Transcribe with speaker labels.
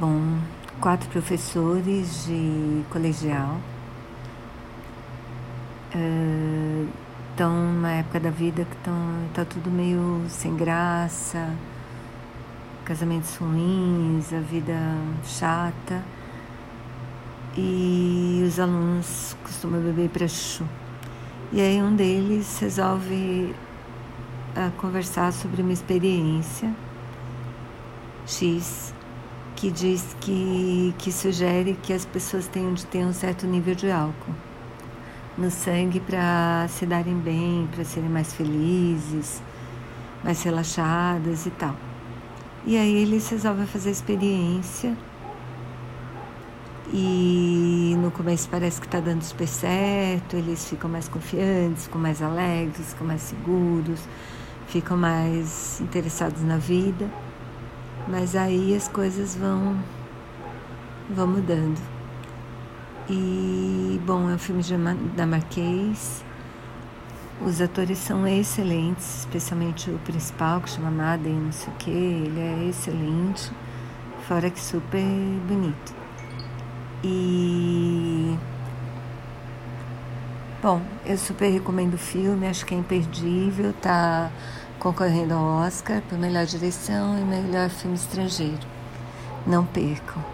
Speaker 1: Bom, quatro professores de colegial. Estão uh, numa época da vida que estão tá tudo meio sem graça, casamentos ruins, a vida chata. E os alunos costumam beber para chu. E aí um deles resolve uh, conversar sobre uma experiência X que diz que, que sugere que as pessoas tenham de ter um certo nível de álcool no sangue para se darem bem, para serem mais felizes, mais relaxadas e tal. E aí eles resolvem fazer a experiência e no começo parece que está dando super certo, eles ficam mais confiantes, ficam mais alegres, ficam mais seguros, ficam mais interessados na vida. Mas aí as coisas vão vão mudando. E bom, é um filme da Marquês. Os atores são excelentes, especialmente o principal, que chama Madden, não sei o que, ele é excelente, fora que super bonito. E bom, eu super recomendo o filme, acho que é imperdível, tá concorrendo ao Oscar por melhor direção e melhor filme estrangeiro. Não percam.